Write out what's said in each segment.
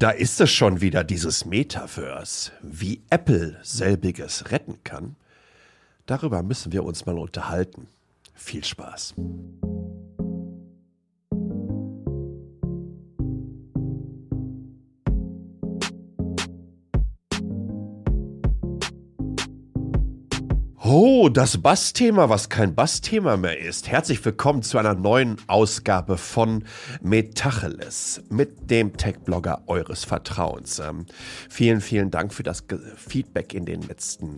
Da ist es schon wieder, dieses Metaverse. Wie Apple selbiges retten kann. Darüber müssen wir uns mal unterhalten. Viel Spaß. Oh, das Bassthema, was kein Bassthema mehr ist. Herzlich willkommen zu einer neuen Ausgabe von Metacheles mit dem Tech-Blogger eures Vertrauens. Ähm, vielen, vielen Dank für das Feedback in den letzten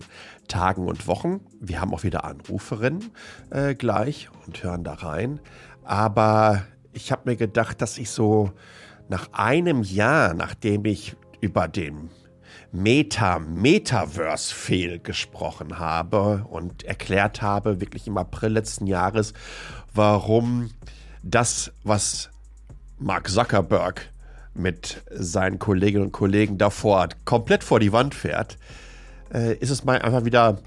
Tagen und Wochen. Wir haben auch wieder Anruferinnen äh, gleich und hören da rein. Aber ich habe mir gedacht, dass ich so nach einem Jahr, nachdem ich über den Meta-Metaverse-Fehl gesprochen habe und erklärt habe, wirklich im April letzten Jahres, warum das, was Mark Zuckerberg mit seinen Kolleginnen und Kollegen davor komplett vor die Wand fährt, äh, ist es mal einfach wieder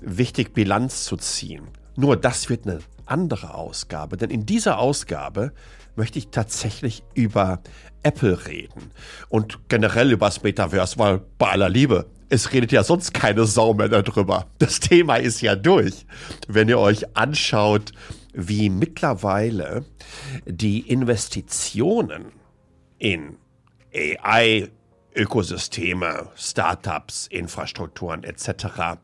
wichtig, Bilanz zu ziehen. Nur das wird eine andere Ausgabe, denn in dieser Ausgabe möchte ich tatsächlich über Apple reden und generell über das Metaverse, weil bei aller Liebe, es redet ja sonst keine Sau mehr darüber. Das Thema ist ja durch. Wenn ihr euch anschaut, wie mittlerweile die Investitionen in AI, Ökosysteme, Startups, Infrastrukturen etc.,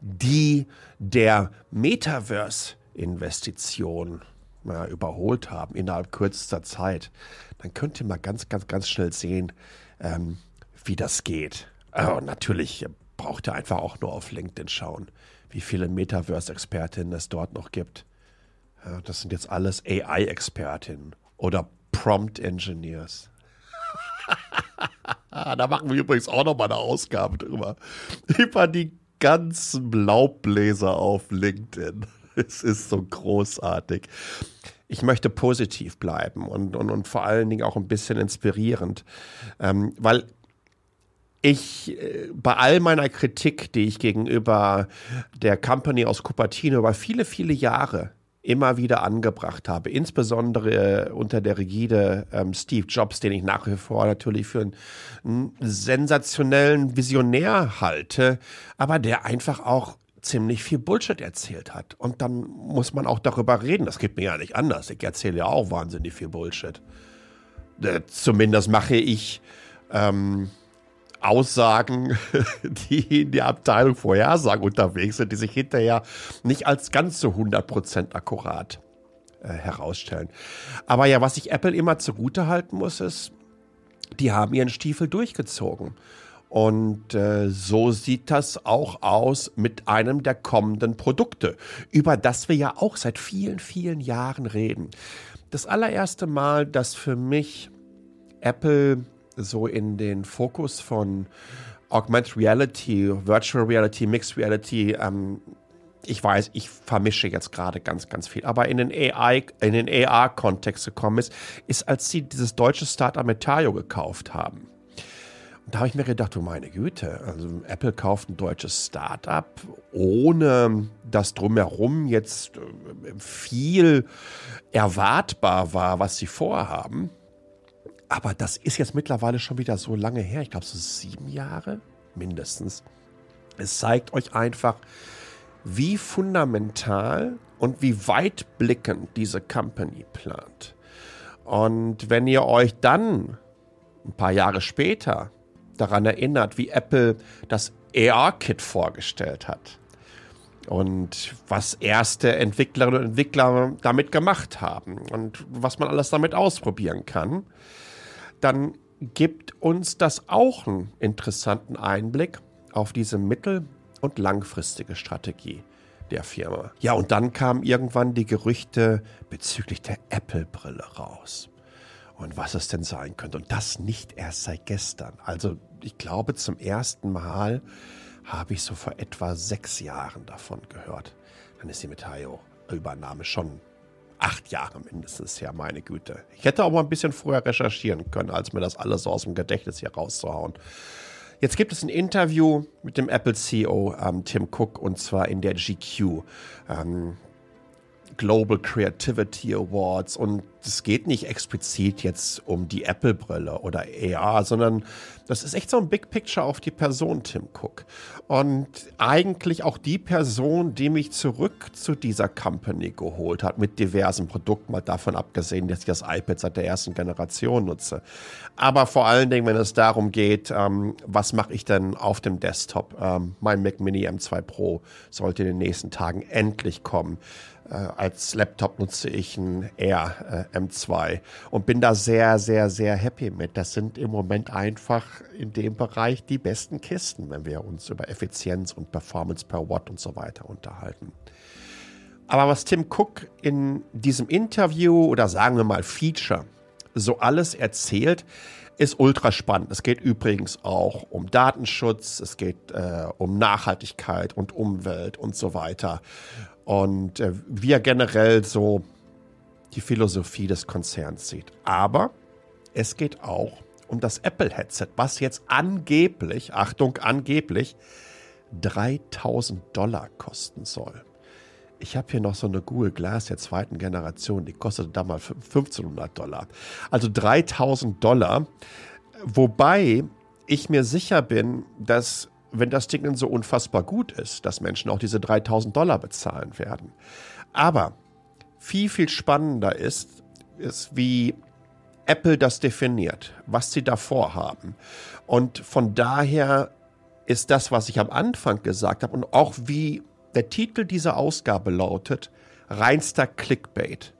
die der Metaverse-Investition ja, überholt haben innerhalb kürzester Zeit, dann könnt ihr mal ganz, ganz, ganz schnell sehen, ähm, wie das geht. Äh, und natürlich braucht ihr einfach auch nur auf LinkedIn schauen, wie viele Metaverse-Expertinnen es dort noch gibt. Ja, das sind jetzt alles AI-Expertinnen oder Prompt-Engineers. da machen wir übrigens auch noch mal eine Ausgabe drüber. Über die ganzen Laubbläser auf LinkedIn. es ist so großartig. Ich möchte positiv bleiben und, und, und vor allen Dingen auch ein bisschen inspirierend, ähm, weil ich äh, bei all meiner Kritik, die ich gegenüber der Company aus Cupertino über viele, viele Jahre immer wieder angebracht habe, insbesondere äh, unter der Rigide ähm, Steve Jobs, den ich nach wie vor natürlich für einen, einen sensationellen Visionär halte, aber der einfach auch ziemlich viel Bullshit erzählt hat. Und dann muss man auch darüber reden. Das geht mir ja nicht anders. Ich erzähle ja auch wahnsinnig viel Bullshit. Äh, zumindest mache ich ähm, Aussagen, die in der Abteilung Vorhersagen unterwegs sind, die sich hinterher nicht als ganz so 100% akkurat äh, herausstellen. Aber ja, was ich Apple immer zugute halten muss, ist, die haben ihren Stiefel durchgezogen. Und äh, so sieht das auch aus mit einem der kommenden Produkte, über das wir ja auch seit vielen, vielen Jahren reden. Das allererste Mal, dass für mich Apple so in den Fokus von Augmented Reality, Virtual Reality, Mixed Reality, ähm, ich weiß, ich vermische jetzt gerade ganz, ganz viel, aber in den AI, in den AR-Kontext gekommen ist, ist, als sie dieses deutsche Startup Metaio gekauft haben. Da habe ich mir gedacht, du meine Güte, also Apple kauft ein deutsches Start-up, ohne dass drumherum jetzt äh, viel erwartbar war, was sie vorhaben. Aber das ist jetzt mittlerweile schon wieder so lange her. Ich glaube, so sieben Jahre mindestens. Es zeigt euch einfach, wie fundamental und wie weitblickend diese Company plant. Und wenn ihr euch dann ein paar Jahre später daran erinnert, wie Apple das AR-Kit vorgestellt hat und was erste Entwicklerinnen und Entwickler damit gemacht haben und was man alles damit ausprobieren kann, dann gibt uns das auch einen interessanten Einblick auf diese mittel- und langfristige Strategie der Firma. Ja, und dann kamen irgendwann die Gerüchte bezüglich der Apple-Brille raus und was es denn sein könnte. Und das nicht erst seit gestern. Also ich glaube, zum ersten Mal habe ich so vor etwa sechs Jahren davon gehört. Dann ist die Metaio-Übernahme schon acht Jahre mindestens her, meine Güte. Ich hätte auch mal ein bisschen vorher recherchieren können, als mir das alles so aus dem Gedächtnis hier rauszuhauen. Jetzt gibt es ein Interview mit dem Apple CEO ähm, Tim Cook und zwar in der GQ. Ähm, Global Creativity Awards und es geht nicht explizit jetzt um die Apple-Brille oder AR, sondern das ist echt so ein Big Picture auf die Person Tim Cook. Und eigentlich auch die Person, die mich zurück zu dieser Company geholt hat mit diversen Produkten, mal davon abgesehen, dass ich das iPad seit der ersten Generation nutze. Aber vor allen Dingen, wenn es darum geht, ähm, was mache ich denn auf dem Desktop? Ähm, mein Mac Mini M2 Pro sollte in den nächsten Tagen endlich kommen. Äh, als Laptop nutze ich ein Air äh, M2 und bin da sehr, sehr, sehr happy mit. Das sind im Moment einfach in dem Bereich die besten Kisten, wenn wir uns über Effizienz und Performance per Watt und so weiter unterhalten. Aber was Tim Cook in diesem Interview oder sagen wir mal Feature so alles erzählt, ist ultra spannend. Es geht übrigens auch um Datenschutz, es geht äh, um Nachhaltigkeit und Umwelt und so weiter und äh, wie er generell so die Philosophie des Konzerns sieht. Aber es geht auch um das Apple-Headset, was jetzt angeblich, Achtung, angeblich 3000 Dollar kosten soll. Ich habe hier noch so eine Google Glass der zweiten Generation, die kostete damals 1500 Dollar. Also 3000 Dollar, wobei ich mir sicher bin, dass wenn das Ding dann so unfassbar gut ist, dass Menschen auch diese 3000 Dollar bezahlen werden. Aber viel, viel spannender ist, ist, wie Apple das definiert, was sie davor haben. Und von daher ist das, was ich am Anfang gesagt habe und auch wie der Titel dieser Ausgabe lautet, reinster Clickbait.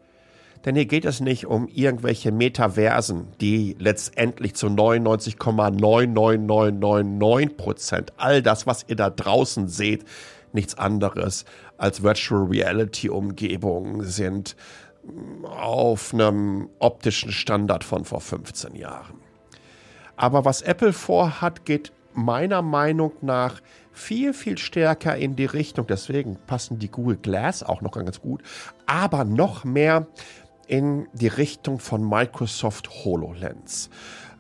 Denn hier geht es nicht um irgendwelche Metaversen, die letztendlich zu 99,99999 Prozent, all das, was ihr da draußen seht, nichts anderes als Virtual Reality Umgebungen sind auf einem optischen Standard von vor 15 Jahren. Aber was Apple vorhat, geht meiner Meinung nach viel, viel stärker in die Richtung. Deswegen passen die Google Glass auch noch ganz gut. Aber noch mehr in die Richtung von Microsoft HoloLens.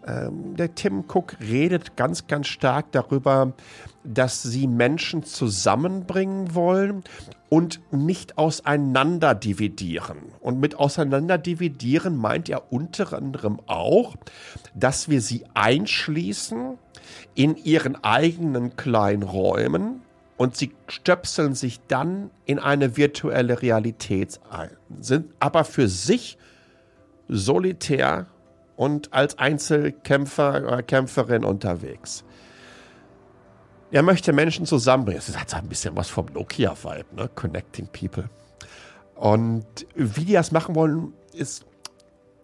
Ähm, der Tim Cook redet ganz, ganz stark darüber, dass sie Menschen zusammenbringen wollen und nicht auseinander dividieren. Und mit auseinander dividieren meint er unter anderem auch, dass wir sie einschließen in ihren eigenen kleinen Räumen und sie stöpseln sich dann in eine virtuelle Realität ein, sind aber für sich solitär und als Einzelkämpfer oder Kämpferin unterwegs. Er möchte Menschen zusammenbringen. Das hat ein bisschen was vom Nokia-Vibe, ne? Connecting People. Und wie die das machen wollen, ist,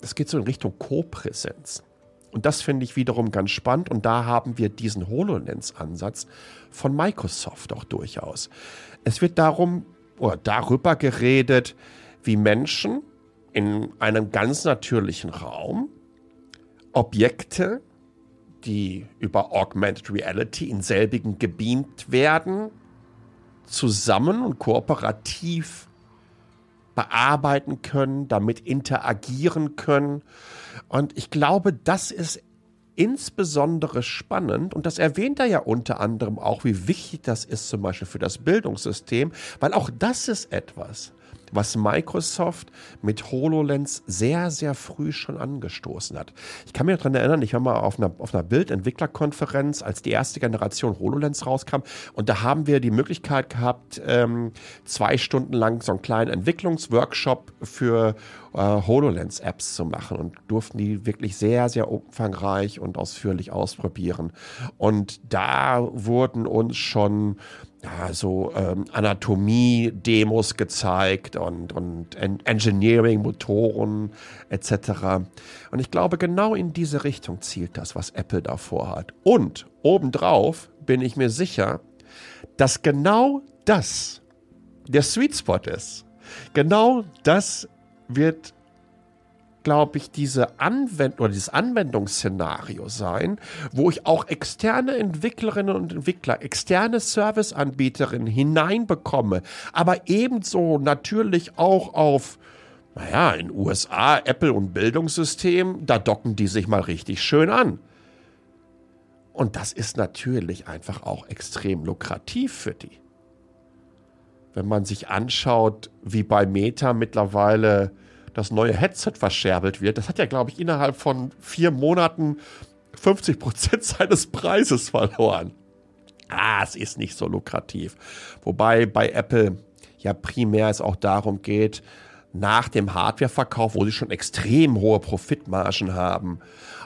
es geht so in Richtung Co-Präsenz. Und das finde ich wiederum ganz spannend. Und da haben wir diesen HoloLens-Ansatz von Microsoft auch durchaus. Es wird darum oder darüber geredet, wie Menschen in einem ganz natürlichen Raum Objekte, die über Augmented Reality in selbigen gebeamt werden, zusammen und kooperativ bearbeiten können, damit interagieren können. Und ich glaube, das ist insbesondere spannend, und das erwähnt er ja unter anderem auch, wie wichtig das ist zum Beispiel für das Bildungssystem, weil auch das ist etwas, was Microsoft mit HoloLens sehr, sehr früh schon angestoßen hat. Ich kann mich daran erinnern, ich war mal auf einer, auf einer Bildentwicklerkonferenz, als die erste Generation HoloLens rauskam und da haben wir die Möglichkeit gehabt, ähm, zwei Stunden lang so einen kleinen Entwicklungsworkshop für äh, HoloLens-Apps zu machen und durften die wirklich sehr, sehr umfangreich und ausführlich ausprobieren. Und da wurden uns schon ja, so ähm, Anatomie-Demos gezeigt und, und Engineering, Motoren etc. Und ich glaube, genau in diese Richtung zielt das, was Apple da vorhat. Und obendrauf bin ich mir sicher, dass genau das der Sweet Spot ist. Genau das wird glaube ich, diese Anwend oder dieses Anwendungsszenario sein, wo ich auch externe Entwicklerinnen und Entwickler, externe Serviceanbieterinnen hineinbekomme, aber ebenso natürlich auch auf naja, in USA, Apple und Bildungssystem, da docken die sich mal richtig schön an. Und das ist natürlich einfach auch extrem lukrativ für die. wenn man sich anschaut, wie bei Meta mittlerweile das neue Headset verscherbelt wird, das hat ja, glaube ich, innerhalb von vier Monaten 50 Prozent seines Preises verloren. Ah, es ist nicht so lukrativ. Wobei bei Apple ja primär es auch darum geht, nach dem Hardwareverkauf, wo sie schon extrem hohe Profitmargen haben,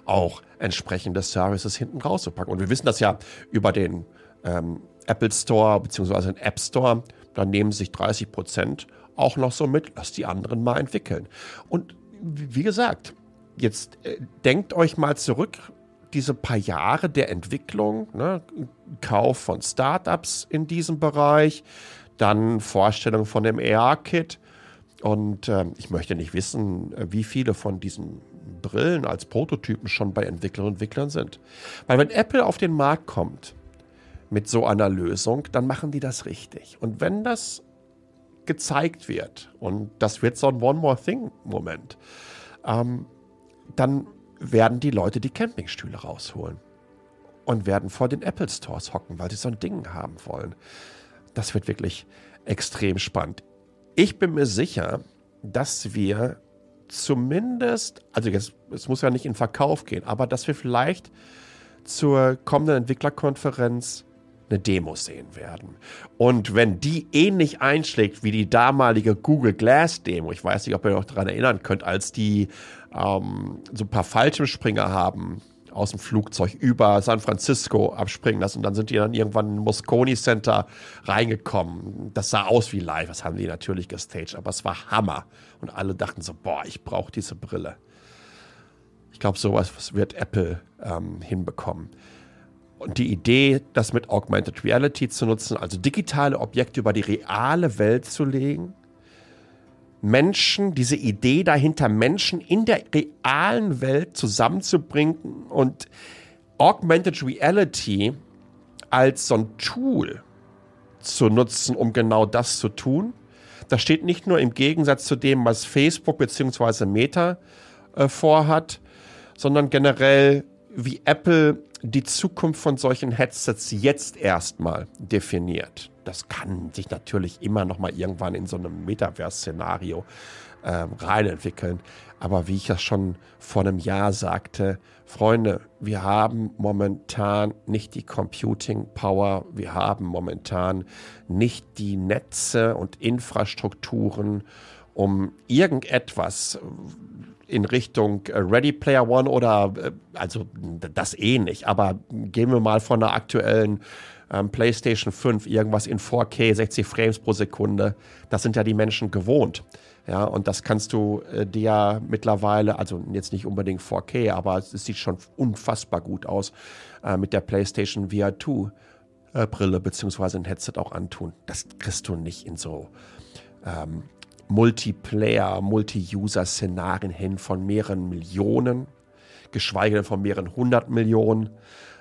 auch entsprechende Services hinten rauszupacken. Und wir wissen das ja über den ähm, Apple Store bzw. den App Store, da nehmen sich 30 Prozent auch noch so mit, lass die anderen mal entwickeln. Und wie gesagt, jetzt äh, denkt euch mal zurück, diese paar Jahre der Entwicklung, ne, Kauf von Startups in diesem Bereich, dann Vorstellung von dem AR-Kit. Und äh, ich möchte nicht wissen, wie viele von diesen Brillen als Prototypen schon bei Entwicklerinnen und Entwicklern sind. Weil wenn Apple auf den Markt kommt mit so einer Lösung, dann machen die das richtig. Und wenn das gezeigt wird, und das wird so ein One More Thing-Moment, ähm, dann werden die Leute die Campingstühle rausholen und werden vor den Apple Stores hocken, weil sie so ein Ding haben wollen. Das wird wirklich extrem spannend. Ich bin mir sicher, dass wir zumindest, also jetzt, es muss ja nicht in Verkauf gehen, aber dass wir vielleicht zur kommenden Entwicklerkonferenz eine Demo sehen werden. Und wenn die ähnlich einschlägt wie die damalige Google Glass Demo, ich weiß nicht, ob ihr euch daran erinnern könnt, als die ähm, so ein paar Fallschirmspringer haben aus dem Flugzeug über San Francisco abspringen lassen. Und dann sind die dann irgendwann in Moscone Center reingekommen. Das sah aus wie live. Das haben die natürlich gestaged, aber es war Hammer. Und alle dachten so, boah, ich brauche diese Brille. Ich glaube, sowas wird Apple ähm, hinbekommen. Und die Idee, das mit Augmented Reality zu nutzen, also digitale Objekte über die reale Welt zu legen, Menschen, diese Idee dahinter, Menschen in der realen Welt zusammenzubringen und Augmented Reality als so ein Tool zu nutzen, um genau das zu tun. Das steht nicht nur im Gegensatz zu dem, was Facebook bzw. Meta äh, vorhat, sondern generell, wie Apple die Zukunft von solchen Headsets jetzt erstmal definiert das kann sich natürlich immer noch mal irgendwann in so einem Metaverse-Szenario ähm, reinentwickeln. Aber wie ich das schon vor einem Jahr sagte, Freunde, wir haben momentan nicht die Computing Power, wir haben momentan nicht die Netze und Infrastrukturen, um irgendetwas in Richtung Ready Player One oder äh, also das eh aber gehen wir mal von der aktuellen ähm, PlayStation 5 irgendwas in 4K, 60 Frames pro Sekunde. Das sind ja die Menschen gewohnt. Ja, und das kannst du äh, dir mittlerweile, also jetzt nicht unbedingt 4K, aber es, es sieht schon unfassbar gut aus, äh, mit der PlayStation VR 2 äh, Brille beziehungsweise ein Headset auch antun. Das kriegst du nicht in so ähm, Multiplayer, Multi-User-Szenarien hin von mehreren Millionen, geschweige denn von mehreren hundert Millionen.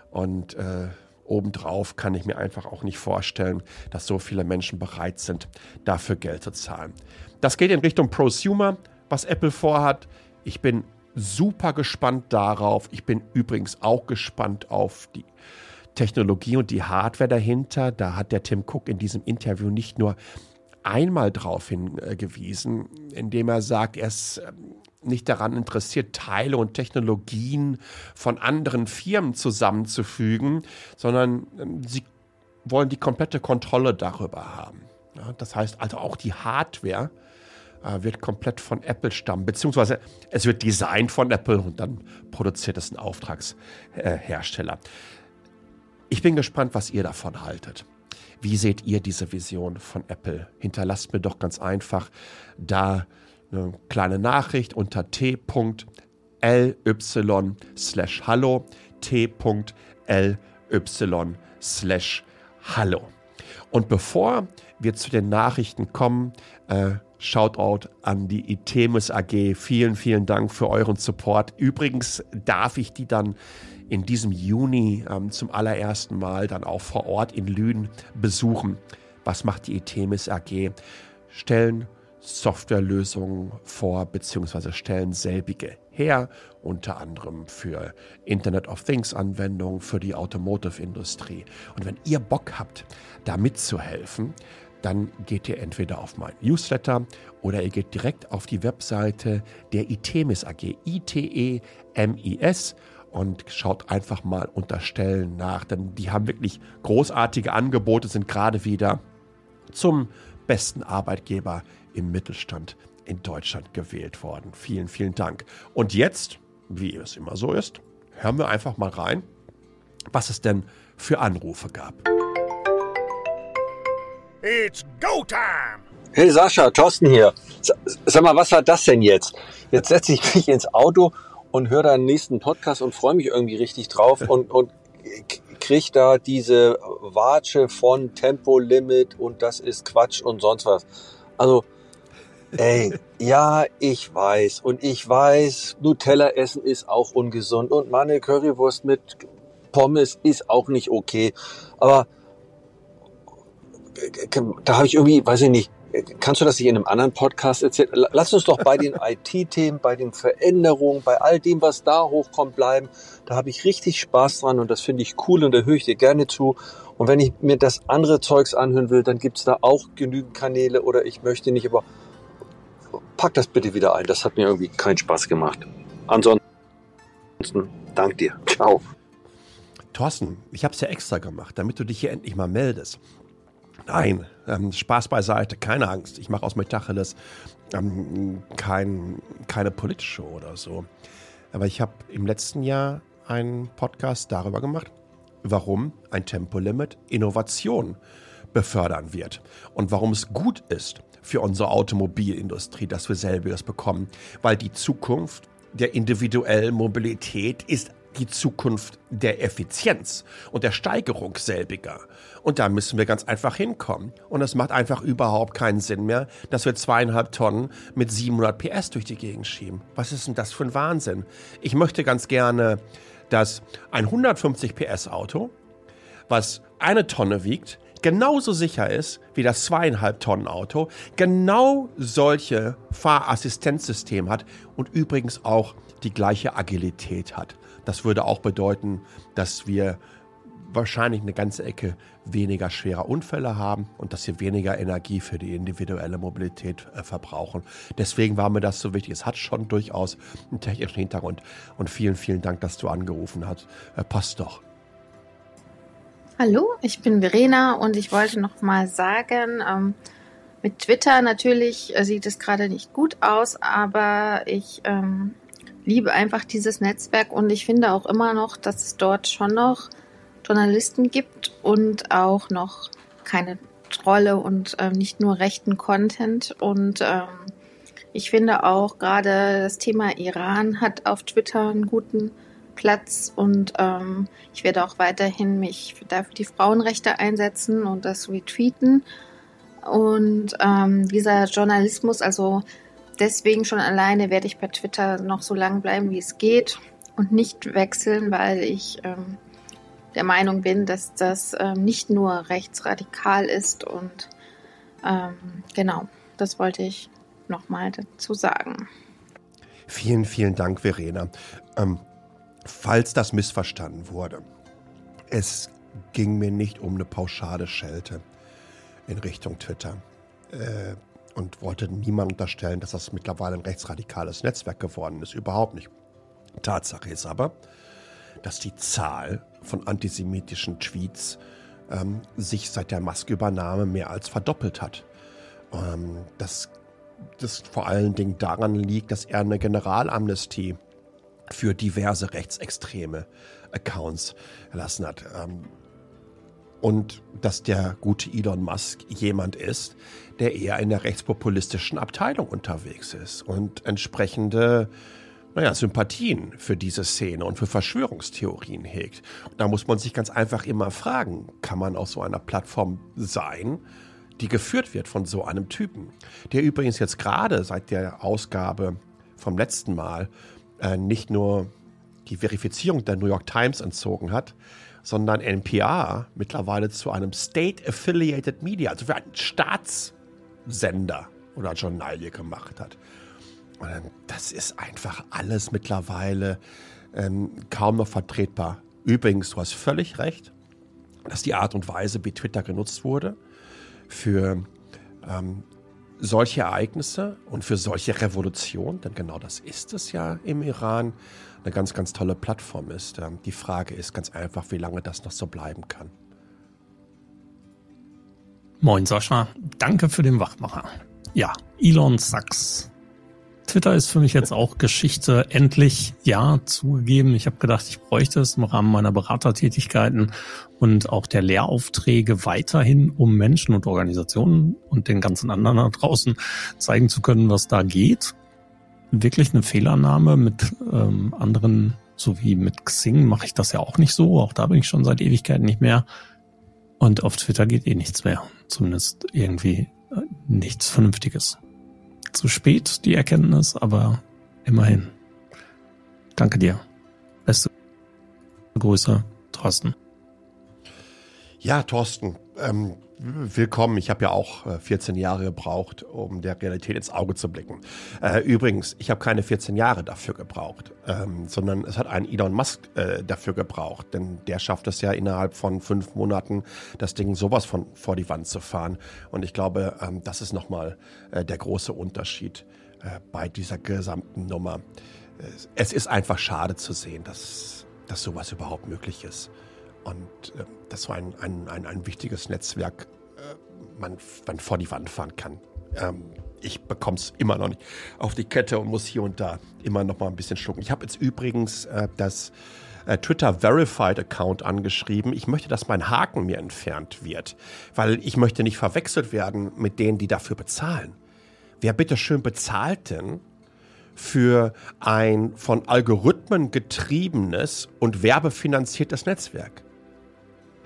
Und äh, obendrauf kann ich mir einfach auch nicht vorstellen, dass so viele Menschen bereit sind, dafür Geld zu zahlen. Das geht in Richtung Prosumer, was Apple vorhat. Ich bin super gespannt darauf. Ich bin übrigens auch gespannt auf die Technologie und die Hardware dahinter. Da hat der Tim Cook in diesem Interview nicht nur einmal darauf hingewiesen, indem er sagt, er ist ähm, nicht daran interessiert, Teile und Technologien von anderen Firmen zusammenzufügen, sondern ähm, sie wollen die komplette Kontrolle darüber haben. Ja, das heißt also auch die Hardware äh, wird komplett von Apple stammen, beziehungsweise es wird designt von Apple und dann produziert es ein Auftragshersteller. ich bin gespannt, was ihr davon haltet. Wie seht ihr diese Vision von Apple? Hinterlasst mir doch ganz einfach da eine kleine Nachricht unter t.ly slash hallo, t.ly slash hallo. Und bevor wir zu den Nachrichten kommen, äh, Shoutout an die Itemis AG. Vielen, vielen Dank für euren Support. Übrigens darf ich die dann in diesem Juni ähm, zum allerersten Mal dann auch vor Ort in Lünen besuchen. Was macht die Itemis AG? Stellen Softwarelösungen vor, beziehungsweise stellen selbige her, unter anderem für Internet of Things Anwendungen, für die Automotive-Industrie. Und wenn ihr Bock habt, da mitzuhelfen, dann geht ihr entweder auf mein Newsletter oder ihr geht direkt auf die Webseite der ITEMIS AG, I-T-E-M-I-S und schaut einfach mal unter Stellen nach, denn die haben wirklich großartige Angebote, sind gerade wieder zum besten Arbeitgeber im Mittelstand in Deutschland gewählt worden. Vielen, vielen Dank. Und jetzt, wie es immer so ist, hören wir einfach mal rein, was es denn für Anrufe gab. It's go time! Hey Sascha, Thorsten hier. Sag mal, was war das denn jetzt? Jetzt setze ich mich ins Auto und höre da den nächsten Podcast und freue mich irgendwie richtig drauf und, und krieg da diese Watsche von Tempolimit und das ist Quatsch und sonst was. Also, ey, ja, ich weiß und ich weiß, Nutella essen ist auch ungesund und meine Currywurst mit Pommes ist auch nicht okay. Aber da habe ich irgendwie, weiß ich nicht, kannst du das nicht in einem anderen Podcast erzählen? Lass uns doch bei den IT-Themen, bei den Veränderungen, bei all dem, was da hochkommt, bleiben. Da habe ich richtig Spaß dran und das finde ich cool und da höre ich dir gerne zu. Und wenn ich mir das andere Zeugs anhören will, dann gibt es da auch genügend Kanäle oder ich möchte nicht, aber pack das bitte wieder ein. Das hat mir irgendwie keinen Spaß gemacht. Ansonsten, dank dir. Ciao. Thorsten, ich habe es ja extra gemacht, damit du dich hier endlich mal meldest. Nein, ähm, Spaß beiseite, keine Angst. Ich mache aus Metacheles ähm, kein, keine politische oder so. Aber ich habe im letzten Jahr einen Podcast darüber gemacht, warum ein Tempolimit Innovation befördern wird und warum es gut ist für unsere Automobilindustrie, dass wir selbiges bekommen, weil die Zukunft der individuellen Mobilität ist die Zukunft der Effizienz und der Steigerung selbiger. Und da müssen wir ganz einfach hinkommen. Und es macht einfach überhaupt keinen Sinn mehr, dass wir zweieinhalb Tonnen mit 700 PS durch die Gegend schieben. Was ist denn das für ein Wahnsinn? Ich möchte ganz gerne, dass ein 150 PS Auto, was eine Tonne wiegt, genauso sicher ist wie das zweieinhalb Tonnen Auto, genau solche Fahrassistenzsystem hat und übrigens auch die gleiche Agilität hat. Das würde auch bedeuten, dass wir wahrscheinlich eine ganze Ecke weniger schwerer Unfälle haben und dass wir weniger Energie für die individuelle Mobilität äh, verbrauchen. Deswegen war mir das so wichtig. Es hat schon durchaus einen technischen Hintergrund. Und vielen, vielen Dank, dass du angerufen hast. Äh, passt doch. Hallo, ich bin Verena und ich wollte noch mal sagen, ähm, mit Twitter natürlich äh, sieht es gerade nicht gut aus, aber ich ähm, liebe einfach dieses Netzwerk und ich finde auch immer noch, dass es dort schon noch Journalisten gibt und auch noch keine Trolle und ähm, nicht nur rechten Content. Und ähm, ich finde auch gerade das Thema Iran hat auf Twitter einen guten Platz und ähm, ich werde auch weiterhin mich dafür die Frauenrechte einsetzen und das retweeten. Und ähm, dieser Journalismus, also deswegen schon alleine werde ich bei Twitter noch so lange bleiben, wie es geht und nicht wechseln, weil ich ähm, der Meinung bin, dass das ähm, nicht nur rechtsradikal ist und ähm, genau, das wollte ich nochmal dazu sagen. Vielen, vielen Dank, Verena. Ähm, falls das missverstanden wurde, es ging mir nicht um eine pauschale Schelte in Richtung Twitter. Äh, und wollte niemand unterstellen, dass das mittlerweile ein rechtsradikales Netzwerk geworden ist. Überhaupt nicht. Tatsache ist aber, dass die Zahl von antisemitischen Tweets ähm, sich seit der Maskeübernahme mehr als verdoppelt hat. Ähm, dass das vor allen Dingen daran liegt, dass er eine Generalamnestie für diverse rechtsextreme Accounts erlassen hat. Ähm, und dass der gute Elon Musk jemand ist, der eher in der rechtspopulistischen Abteilung unterwegs ist und entsprechende naja, Sympathien für diese Szene und für Verschwörungstheorien hegt. Da muss man sich ganz einfach immer fragen, kann man auf so einer Plattform sein, die geführt wird von so einem Typen, der übrigens jetzt gerade seit der Ausgabe vom letzten Mal äh, nicht nur die Verifizierung der New York Times entzogen hat, sondern NPR mittlerweile zu einem State Affiliated Media, also für einen Staatssender oder Journalie gemacht hat. Und das ist einfach alles mittlerweile ähm, kaum noch vertretbar. Übrigens, du hast völlig recht, dass die Art und Weise, wie Twitter genutzt wurde, für ähm, solche Ereignisse und für solche Revolution, denn genau das ist es ja im Iran, eine ganz, ganz tolle Plattform ist. Ähm, die Frage ist ganz einfach, wie lange das noch so bleiben kann. Moin Sascha, danke für den Wachmacher. Ja, Elon Sachs Twitter ist für mich jetzt auch Geschichte. Endlich, ja, zugegeben. Ich habe gedacht, ich bräuchte es im Rahmen meiner Beratertätigkeiten und auch der Lehraufträge weiterhin, um Menschen und Organisationen und den ganzen anderen da draußen zeigen zu können, was da geht. Wirklich eine Fehlannahme mit ähm, anderen, so wie mit Xing, mache ich das ja auch nicht so. Auch da bin ich schon seit Ewigkeiten nicht mehr. Und auf Twitter geht eh nichts mehr. Zumindest irgendwie äh, nichts Vernünftiges zu spät, die Erkenntnis, aber immerhin. Danke dir. Beste Grüße, Thorsten. Ja, Thorsten, ähm, willkommen. Ich habe ja auch 14 äh, Jahre gebraucht, um der Realität ins Auge zu blicken. Äh, übrigens, ich habe keine 14 Jahre dafür gebraucht, ähm, sondern es hat ein Elon Musk äh, dafür gebraucht, denn der schafft es ja innerhalb von fünf Monaten, das Ding sowas von vor die Wand zu fahren. Und ich glaube, ähm, das ist nochmal äh, der große Unterschied äh, bei dieser gesamten Nummer. Es ist einfach schade zu sehen, dass, dass sowas überhaupt möglich ist. Und äh, das war ein, ein, ein, ein wichtiges Netzwerk, äh, man, man vor die Wand fahren kann. Ähm, ich bekomme es immer noch nicht auf die Kette und muss hier und da immer noch mal ein bisschen schlucken. Ich habe jetzt übrigens äh, das äh, Twitter Verified Account angeschrieben. Ich möchte, dass mein Haken mir entfernt wird, weil ich möchte nicht verwechselt werden mit denen, die dafür bezahlen. Wer bitte schön bezahlt denn für ein von Algorithmen getriebenes und werbefinanziertes Netzwerk?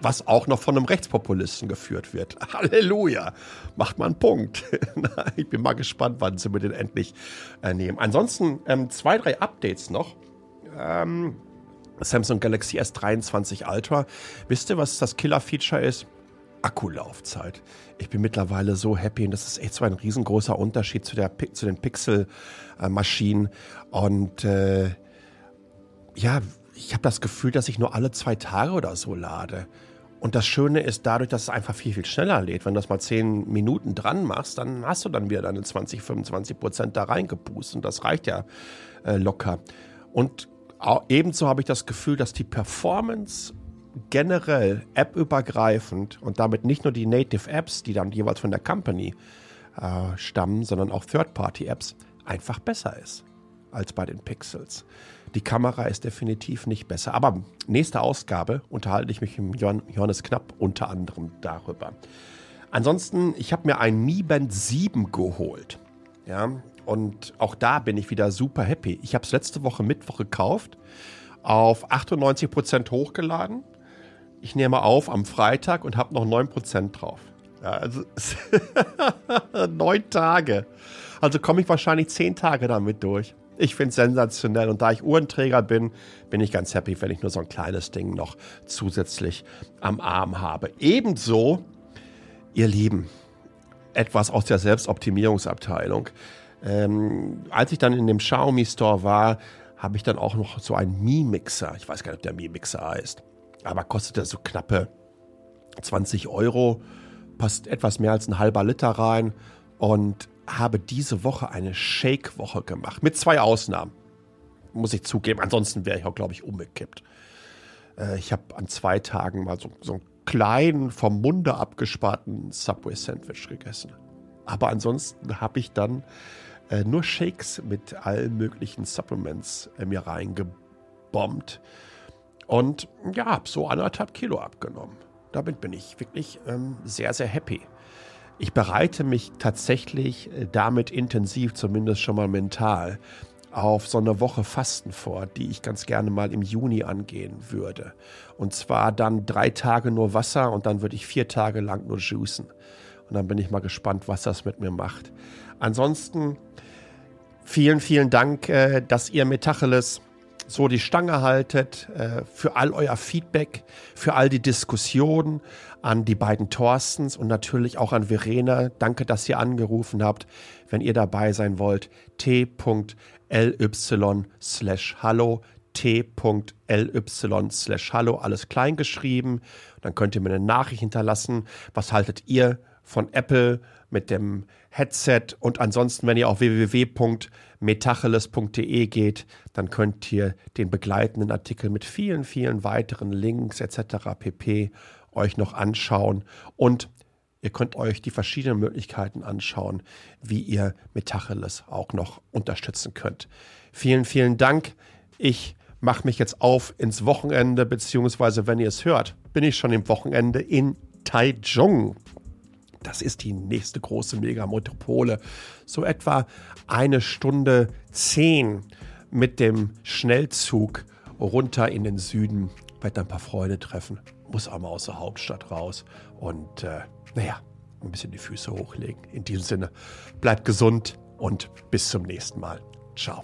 Was auch noch von einem Rechtspopulisten geführt wird. Halleluja! Macht mal einen Punkt. ich bin mal gespannt, wann sie mir den endlich äh, nehmen. Ansonsten ähm, zwei, drei Updates noch. Ähm, Samsung Galaxy S23 Ultra. Wisst ihr, was das Killer-Feature ist? Akkulaufzeit. Ich bin mittlerweile so happy und das ist echt so ein riesengroßer Unterschied zu, der, zu den Pixel-Maschinen. Und äh, ja, ich habe das Gefühl, dass ich nur alle zwei Tage oder so lade. Und das Schöne ist dadurch, dass es einfach viel, viel schneller lädt. Wenn du das mal zehn Minuten dran machst, dann hast du dann wieder deine 20, 25 Prozent da reingepustet. Und das reicht ja äh, locker. Und ebenso habe ich das Gefühl, dass die Performance generell appübergreifend und damit nicht nur die Native Apps, die dann jeweils von der Company äh, stammen, sondern auch Third-Party-Apps einfach besser ist als bei den Pixels. Die Kamera ist definitiv nicht besser. Aber nächste Ausgabe unterhalte ich mich mit Johannes Knapp unter anderem darüber. Ansonsten, ich habe mir ein Mi Band 7 geholt. Ja, und auch da bin ich wieder super happy. Ich habe es letzte Woche Mittwoch gekauft, auf 98% hochgeladen. Ich nehme auf am Freitag und habe noch 9% drauf. Ja, also neun Tage. Also komme ich wahrscheinlich zehn Tage damit durch. Ich finde es sensationell und da ich Uhrenträger bin, bin ich ganz happy, wenn ich nur so ein kleines Ding noch zusätzlich am Arm habe. Ebenso, ihr Lieben, etwas aus der Selbstoptimierungsabteilung. Ähm, als ich dann in dem Xiaomi Store war, habe ich dann auch noch so einen Mi-Mixer. Ich weiß gar nicht, ob der Mi-Mixer heißt. Aber kostet er so knappe 20 Euro. Passt etwas mehr als ein halber Liter rein. Und habe diese Woche eine Shake-Woche gemacht. Mit zwei Ausnahmen. Muss ich zugeben. Ansonsten wäre ich auch, glaube ich, umgekippt. Äh, ich habe an zwei Tagen mal so, so einen kleinen, vom Munde abgesparten Subway-Sandwich gegessen. Aber ansonsten habe ich dann äh, nur Shakes mit allen möglichen Supplements äh, mir reingebombt. Und ja, habe so anderthalb Kilo abgenommen. Damit bin ich wirklich ähm, sehr, sehr happy. Ich bereite mich tatsächlich äh, damit intensiv, zumindest schon mal mental, auf so eine Woche Fasten vor, die ich ganz gerne mal im Juni angehen würde. Und zwar dann drei Tage nur Wasser und dann würde ich vier Tage lang nur juicen. Und dann bin ich mal gespannt, was das mit mir macht. Ansonsten vielen, vielen Dank, äh, dass ihr Metacheles so die Stange haltet, äh, für all euer Feedback, für all die Diskussionen, an die beiden Thorstens und natürlich auch an Verena. Danke, dass ihr angerufen habt. Wenn ihr dabei sein wollt, t.ly slash hallo, t.ly slash hallo, alles klein geschrieben. Dann könnt ihr mir eine Nachricht hinterlassen. Was haltet ihr von Apple mit dem Headset. Und ansonsten, wenn ihr auf www.metacheles.de geht, dann könnt ihr den begleitenden Artikel mit vielen, vielen weiteren Links etc. pp. euch noch anschauen. Und ihr könnt euch die verschiedenen Möglichkeiten anschauen, wie ihr Metacheles auch noch unterstützen könnt. Vielen, vielen Dank. Ich mache mich jetzt auf ins Wochenende, beziehungsweise wenn ihr es hört, bin ich schon im Wochenende in Taichung. Das ist die nächste große Megametropole. So etwa eine Stunde zehn mit dem Schnellzug runter in den Süden. Werde ein paar Freunde treffen. Muss auch mal aus der Hauptstadt raus. Und äh, naja, ein bisschen die Füße hochlegen. In diesem Sinne, bleibt gesund und bis zum nächsten Mal. Ciao.